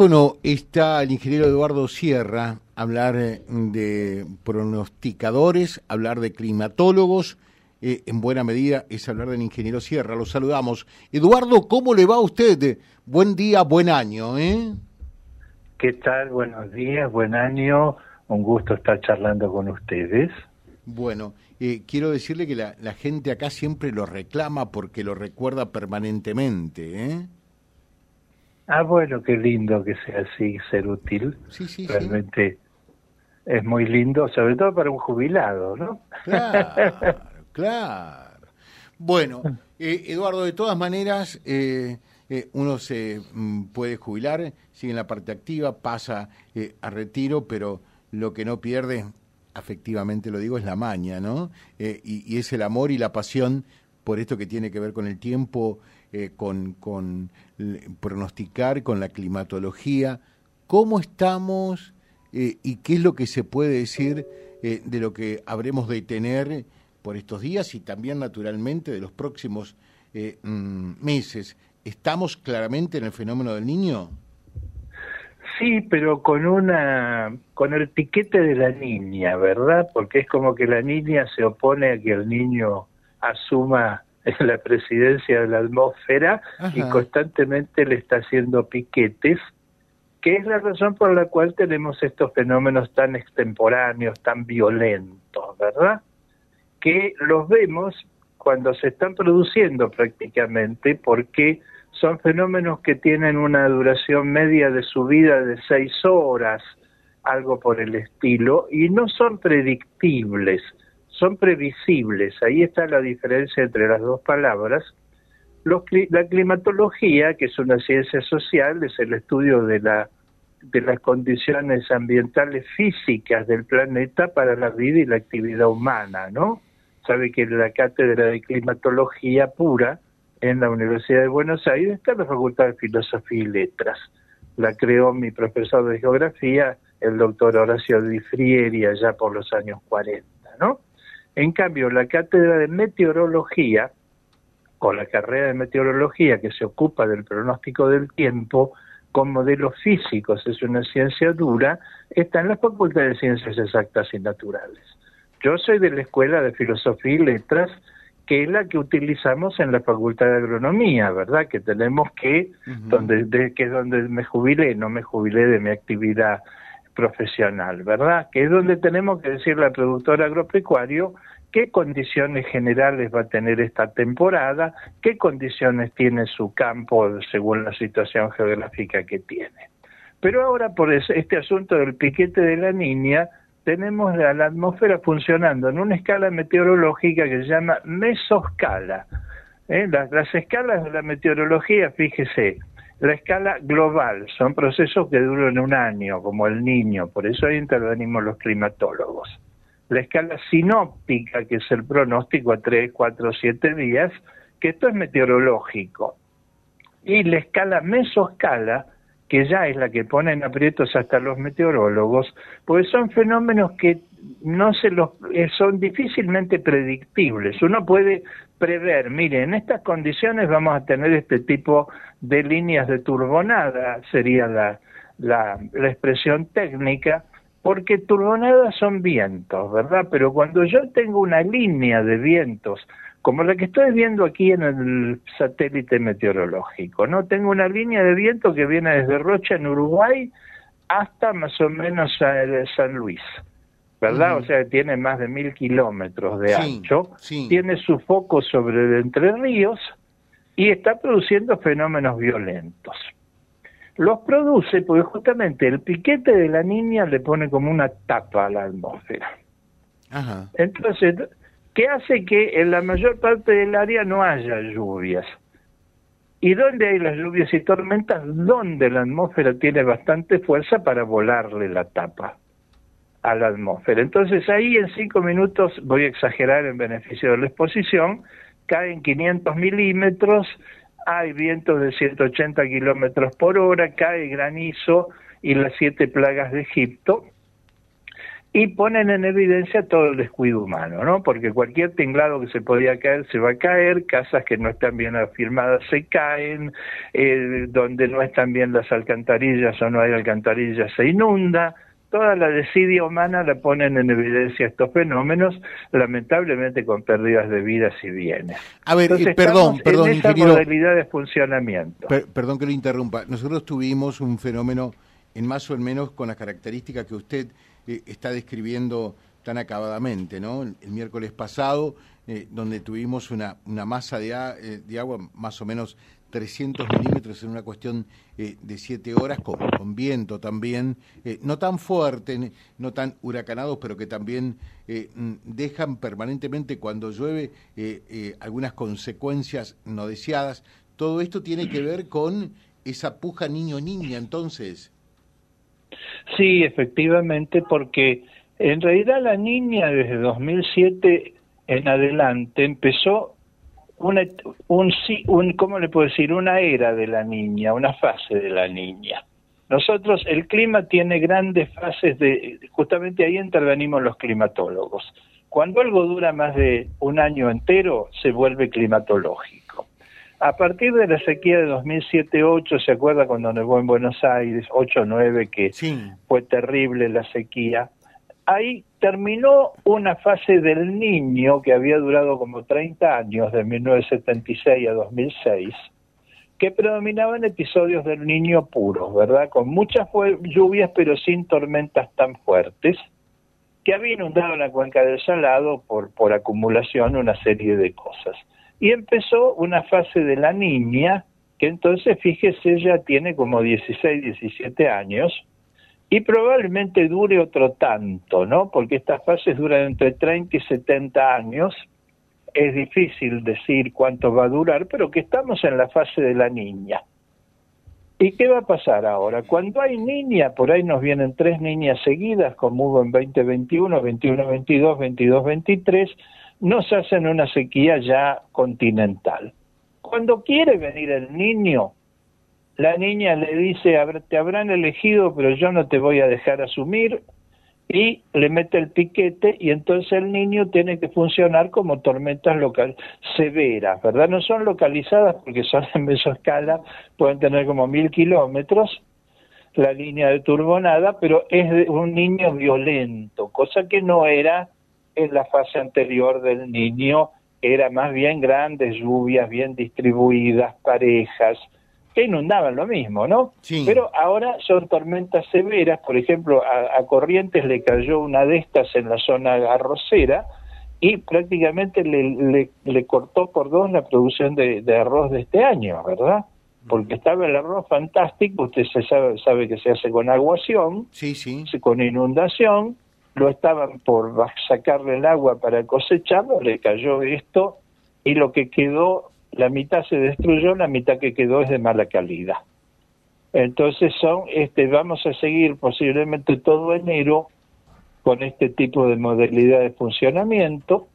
Bueno, está el ingeniero Eduardo Sierra, hablar eh, de pronosticadores, hablar de climatólogos, eh, en buena medida es hablar del ingeniero Sierra, lo saludamos. Eduardo, ¿cómo le va a usted? Buen día, buen año, ¿eh? ¿Qué tal? Buenos días, buen año, un gusto estar charlando con ustedes. Bueno, eh, quiero decirle que la, la gente acá siempre lo reclama porque lo recuerda permanentemente, ¿eh? Ah, bueno, qué lindo que sea así, ser útil. Sí, sí, Realmente es muy lindo, sobre todo para un jubilado, ¿no? Claro, claro. Bueno, eh, Eduardo, de todas maneras, eh, eh, uno se mm, puede jubilar, sigue en la parte activa, pasa eh, a retiro, pero lo que no pierde, afectivamente lo digo, es la maña, ¿no? Eh, y, y es el amor y la pasión por esto que tiene que ver con el tiempo, eh, con, con pronosticar, con la climatología. ¿Cómo estamos eh, y qué es lo que se puede decir eh, de lo que habremos de tener por estos días y también, naturalmente, de los próximos eh, mm, meses? ¿Estamos claramente en el fenómeno del niño? Sí, pero con una con el piquete de la niña, ¿verdad? Porque es como que la niña se opone a que el niño asuma la presidencia de la atmósfera y constantemente le está haciendo piquetes, que es la razón por la cual tenemos estos fenómenos tan extemporáneos, tan violentos, ¿verdad? Que los vemos cuando se están produciendo prácticamente porque son fenómenos que tienen una duración media de su vida de seis horas, algo por el estilo, y no son predictibles, son previsibles. Ahí está la diferencia entre las dos palabras. Los la climatología, que es una ciencia social, es el estudio de, la, de las condiciones ambientales físicas del planeta para la vida y la actividad humana, ¿no? Sabe que la cátedra de climatología pura en la Universidad de Buenos Aires está en la Facultad de Filosofía y Letras. La creó mi profesor de geografía, el doctor Horacio Di Frieri, allá por los años 40, ¿no? En cambio, la cátedra de meteorología, con la carrera de meteorología que se ocupa del pronóstico del tiempo, con modelos físicos, es una ciencia dura, está en la Facultad de Ciencias Exactas y Naturales. Yo soy de la Escuela de Filosofía y Letras, que es la que utilizamos en la Facultad de Agronomía, ¿verdad? Que tenemos que, donde, de, que es donde me jubilé, no me jubilé de mi actividad profesional, ¿verdad? Que es donde tenemos que decirle al productor agropecuario qué condiciones generales va a tener esta temporada, qué condiciones tiene su campo según la situación geográfica que tiene. Pero ahora por es- este asunto del piquete de la niña, tenemos la, la atmósfera funcionando en una escala meteorológica que se llama mesoscala. ¿eh? Las escalas de la meteorología, fíjese, la escala global son procesos que duran un año, como el niño, por eso ahí intervenimos los climatólogos. La escala sinóptica, que es el pronóstico a 3, 4, 7 días, que esto es meteorológico. Y la escala mesoscala, que ya es la que pone en aprietos hasta los meteorólogos, pues son fenómenos que no se los eh, son difícilmente predictibles. Uno puede prever, mire, en estas condiciones vamos a tener este tipo de líneas de turbonada, sería la, la, la expresión técnica, porque turbonadas son vientos, ¿verdad? Pero cuando yo tengo una línea de vientos, como la que estoy viendo aquí en el satélite meteorológico, ¿no? Tengo una línea de viento que viene desde Rocha en Uruguay hasta más o menos a- San Luis, ¿verdad? O sea, tiene más de mil kilómetros de Sí, ancho, sí. tiene su foco sobre el Entre Ríos y está produciendo fenómenos violentos. Los produce porque justamente el piquete de la niña le pone como una tapa a la atmósfera. Ajá. Entonces, ¿qué hace que en la mayor parte del área no haya lluvias? ¿Y dónde hay las lluvias y tormentas? Donde la atmósfera tiene bastante fuerza para volarle la tapa a la atmósfera. Entonces ahí en cinco minutos, voy a exagerar en beneficio de la exposición, caen 500 milímetros, hay vientos de 180 kilómetros por hora, cae granizo y las siete plagas de Egipto, y ponen en evidencia todo el descuido humano, ¿no? Porque cualquier tinglado que se podía caer se va a caer, casas que no están bien afirmadas se caen, eh, donde no están bien las alcantarillas o no hay alcantarillas se inunda, toda la desidia humana la ponen en evidencia estos fenómenos, lamentablemente con pérdidas de vidas y bienes. A ver, eh, perdón, perdón, en esa modalidad de funcionamiento. perdón que lo interrumpa. Nosotros tuvimos un fenómeno en más o menos con las características que usted eh, está describiendo tan acabadamente, ¿no? El, miércoles pasado, eh, donde tuvimos una, masa de, eh, de, agua más o menos 300 milímetros en una cuestión de siete horas, con, con viento también, no tan fuerte, no tan huracanados, pero que también dejan permanentemente cuando llueve algunas consecuencias no deseadas. Todo esto tiene que ver con esa puja niño-niña, entonces. Sí, efectivamente, porque en realidad la niña desde 2007 en adelante empezó una, un, un, ¿cómo le puedo decir? Una era de la niña, una fase de la niña. Nosotros, el clima tiene grandes fases de, justamente ahí intervenimos los climatólogos. Cuando algo dura más de un año entero, se vuelve climatológico. A partir de la sequía de 2007-8, ¿se acuerda cuando nevó en Buenos Aires? 8-9, que fue terrible la sequía. Ahí terminó una fase del niño que había durado como 30 años, de 1976 a 2006, que predominaban episodios del niño puro, ¿verdad? Con muchas lluvias, pero sin tormentas tan fuertes, que había inundado la cuenca del Salado por, por acumulación una serie de cosas. Y empezó una fase de la niña, que entonces, fíjese, ella tiene como 16, 17 años, y probablemente dure otro tanto, ¿no? Porque estas fases duran entre 30 y 70 años. Es difícil decir cuánto va a durar, pero que estamos en la fase de la niña. ¿Y qué va a pasar ahora? Cuando hay niña, por ahí nos vienen tres niñas seguidas, como hubo en 2021, 21-22, 22-23, nos hacen una sequía ya continental. Cuando quiere venir el niño, la niña le dice, te habrán elegido, pero yo no te voy a dejar asumir, y le mete el piquete y entonces el niño tiene que funcionar como tormentas local severas, ¿verdad? No son localizadas porque son en mesoescala, pueden tener como mil kilómetros la línea de turbonada, pero es de un niño violento, cosa que no era en la fase anterior del niño era más bien grandes lluvias, bien distribuidas, parejas, que inundaban lo mismo, ¿no? Pero ahora son tormentas severas, por ejemplo, a, Corrientes le cayó una de estas en la zona arrocera y prácticamente le, le, cortó por dos la producción de, arroz de este año, ¿verdad? Porque estaba el arroz fantástico, usted se sabe, sabe que se hace con aguación, sí, sí. con inundación, lo estaban por sacarle el agua para cosecharlo, le cayó esto y lo que quedó, la mitad se destruyó, la mitad que quedó es de mala calidad. Entonces son, este, vamos a seguir posiblemente todo enero con este tipo de modalidad de funcionamiento,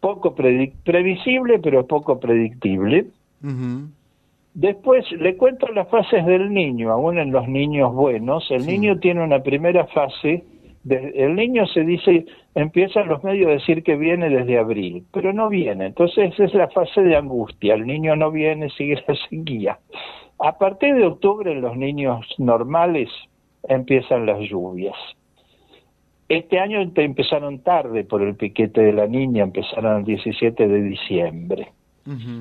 poco previsible, pero poco predictible. Después le cuento las fases del niño, aún en los niños buenos. El niño tiene una primera fase el niño se dice, empiezan los medios a decir que viene desde abril, pero no viene. Entonces esa es la fase de angustia. El niño no viene, sigue la sequía. A partir de octubre, los niños normales empiezan las lluvias. Este año empezaron tarde por el piquete de la niña, empezaron el 17 de diciembre,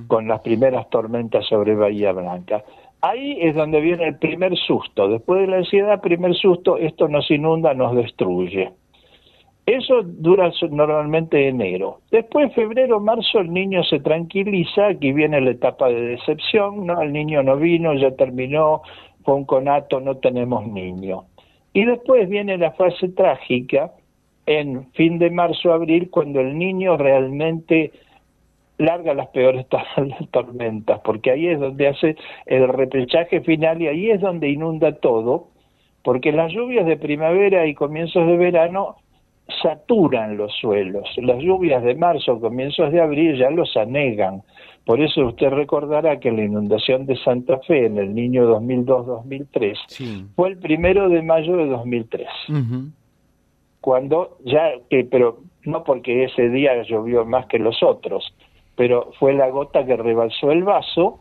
con las primeras tormentas sobre Bahía Blanca. Ahí es donde viene el primer susto. Después de la ansiedad, primer susto, esto nos inunda, nos destruye. Eso dura normalmente enero. Después, febrero, marzo, el niño se tranquiliza, aquí viene la etapa de decepción, ¿no? El niño no vino, ya terminó, fue un conato, no tenemos niño. Y después viene la fase trágica, en fin de marzo, abril, cuando el niño realmente larga las peores tormentas, porque ahí es donde hace el repechaje final y ahí es donde inunda todo, porque las lluvias de primavera y comienzos de verano saturan los suelos. Las lluvias de marzo, comienzos de abril ya los anegan. Por eso usted recordará que la inundación de Santa Fe en el niño 2002-2003 fue el primero de mayo de 2003. cuando ya, que, pero no porque ese día llovió más que los otros, pero fue la gota que rebalsó el vaso,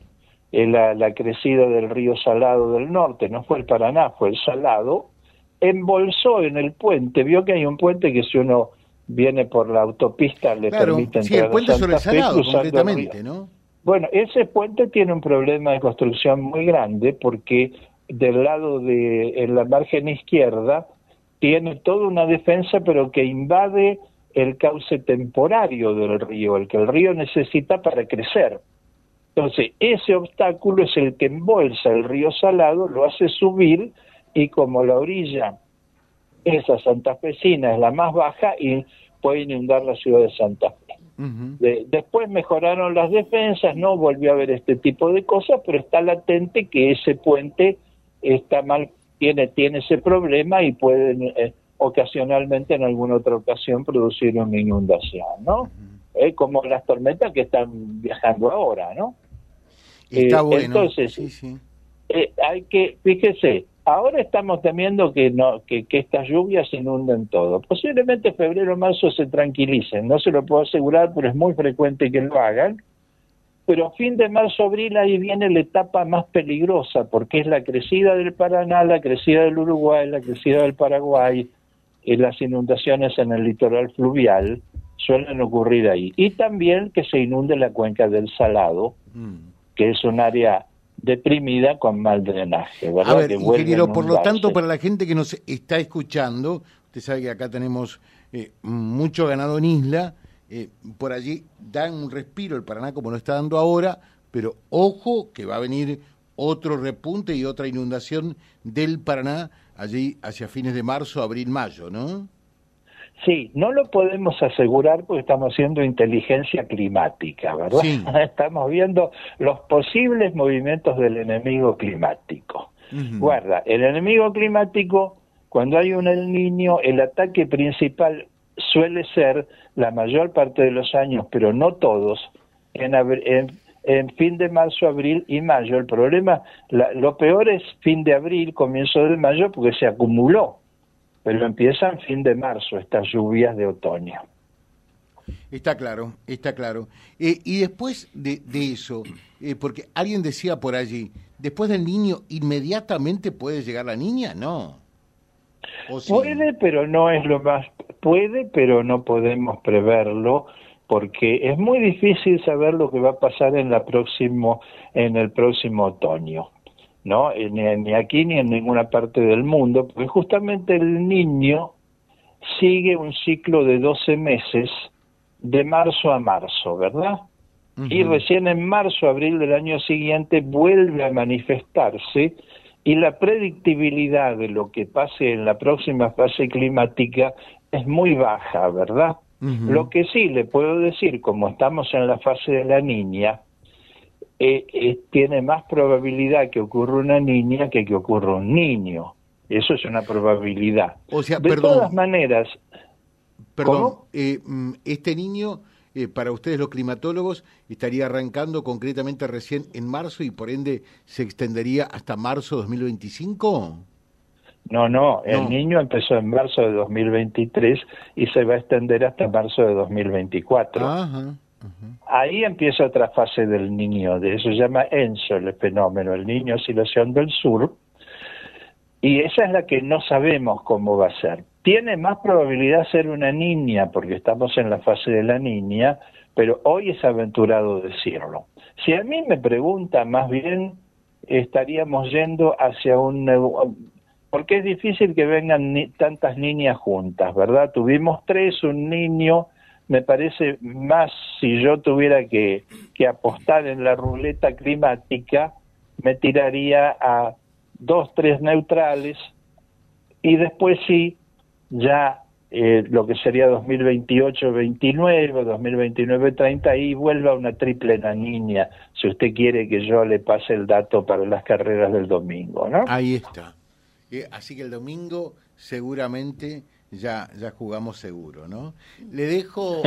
eh, la, la crecida del río Salado del Norte, no fue el Paraná, fue el Salado, embolsó en el puente, vio que hay un puente que si uno viene por la autopista le permite entrar sí, el puente a Santa sobre el Fe Salado, el concretamente, ¿no? Bueno, ese puente tiene un problema de construcción muy grande porque del lado de en la margen izquierda tiene toda una defensa pero que invade el cauce temporario del río, el que el río necesita para crecer. Entonces, ese obstáculo es el que embolsa el río Salado, lo hace subir y como la orilla esa santafesina es la más baja y puede inundar la ciudad de Santa Fe. De- después mejoraron las defensas, no volvió a haber este tipo de cosas, pero está latente que ese puente está mal, tiene, tiene ese problema y pueden eh, ocasionalmente en alguna otra ocasión producir una inundación, ¿no? Eh, como las tormentas que están viajando ahora, ¿no? Está Eh, bueno. entonces, sí, sí. eh, hay que, fíjese, ahora estamos temiendo que no que, que estas lluvias inunden todo. Posiblemente febrero o marzo se tranquilicen, no se lo puedo asegurar, pero es muy frecuente que lo hagan. Pero fin de marzo, abril, ahí viene la etapa más peligrosa, porque es la crecida del Paraná, la crecida del Uruguay, la crecida del Paraguay, y las inundaciones en el litoral fluvial suelen ocurrir ahí. Y también que se inunde la cuenca del Salado, Mm. que es un área deprimida con mal drenaje, ¿verdad? A ver, que ingeniero, por lo tanto, para la gente que nos está escuchando, usted sabe que acá tenemos eh, mucho ganado en isla, eh, por allí dan un respiro el Paraná como lo está dando ahora, pero ojo que va a venir otro repunte y otra inundación del Paraná allí hacia fines de marzo, abril, mayo, ¿no? Sí, no lo podemos asegurar porque estamos haciendo inteligencia climática, ¿verdad? Sí. Estamos viendo los posibles movimientos del enemigo climático. Guarda, el enemigo climático, cuando hay un El Niño, el ataque principal suele ser la mayor parte de los años, pero no todos, en, en, en fin de marzo, abril y mayo. El problema, la- lo peor es fin de abril, comienzo de mayo, porque se acumuló, pero empiezan fin de marzo estas lluvias de otoño. Está claro, está claro. Eh, y después de, de eso, eh, porque alguien decía por allí, después del niño, ¿inmediatamente puede llegar la niña? No. Puede, pero no es lo más. Puede, pero no podemos preverlo porque es muy difícil saber lo que va a pasar en la próximo en el próximo otoño, ¿no? Eh, Ni, ni aquí ni en ninguna parte del mundo, porque justamente el niño sigue un ciclo de 12 meses de marzo a marzo, ¿verdad? y recién en marzo, abril del año siguiente vuelve a manifestarse y la predictibilidad de lo que pase en la próxima fase climática es muy baja, ¿verdad? Lo que sí le puedo decir, como estamos en la fase de la niña, eh, eh, tiene más probabilidad que ocurra una niña que que ocurra un niño. Eso es una probabilidad. O sea, de perdón. todas maneras, Perdón, eh, mm, este niño, para ustedes los climatólogos, estaría arrancando concretamente recién en marzo y por ende se extendería hasta marzo 2025. No, no, el No. niño empezó en marzo de 2023 y se va a extender hasta marzo de 2024. Ajá. ajá. Ahí empieza otra fase del niño, de eso se llama ENSO, el fenómeno, el niño oscilación del sur, y esa es la que no sabemos cómo va a ser. Tiene más probabilidad de ser una niña, porque estamos en la fase de la niña, pero hoy es aventurado decirlo. Si a mí me pregunta, más bien estaríamos yendo hacia un... Porque es difícil que vengan ni- tantas niñas juntas, ¿verdad? Tuvimos tres, un niño, me parece más si yo tuviera que, apostar en la ruleta climática, me tiraría a dos, tres neutrales y después sí, ya eh, lo que sería 2028-29, 2029-30, ahí vuelva una triple niña, si usted quiere que yo le pase el dato para las carreras del domingo, ¿no? Ahí está. Así que el domingo seguramente ya, ya jugamos seguro, ¿no? Le dejo,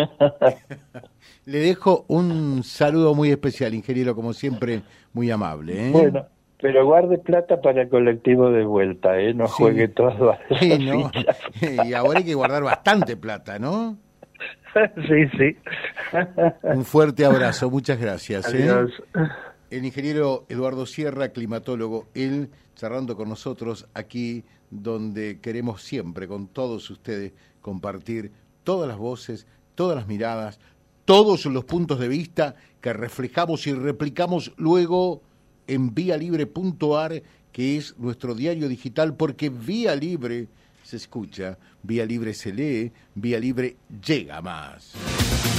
le dejo un saludo muy especial, ingeniero, como siempre, muy amable. ¿eh? Bueno, Pero guarde plata para el colectivo de vuelta, ¿eh? No juegue todo a Y ahora hay que guardar bastante plata, ¿no? sí, sí. Un fuerte abrazo, muchas gracias. ¿eh? El ingeniero Eduardo Sierra, climatólogo, él charlando con nosotros aquí donde queremos siempre con todos ustedes compartir todas las voces, todas las miradas, todos los puntos de vista que reflejamos y replicamos luego en vialibre.ar, que es nuestro diario digital, porque Vía Libre se escucha, Vía Libre se lee, Vía Libre llega más.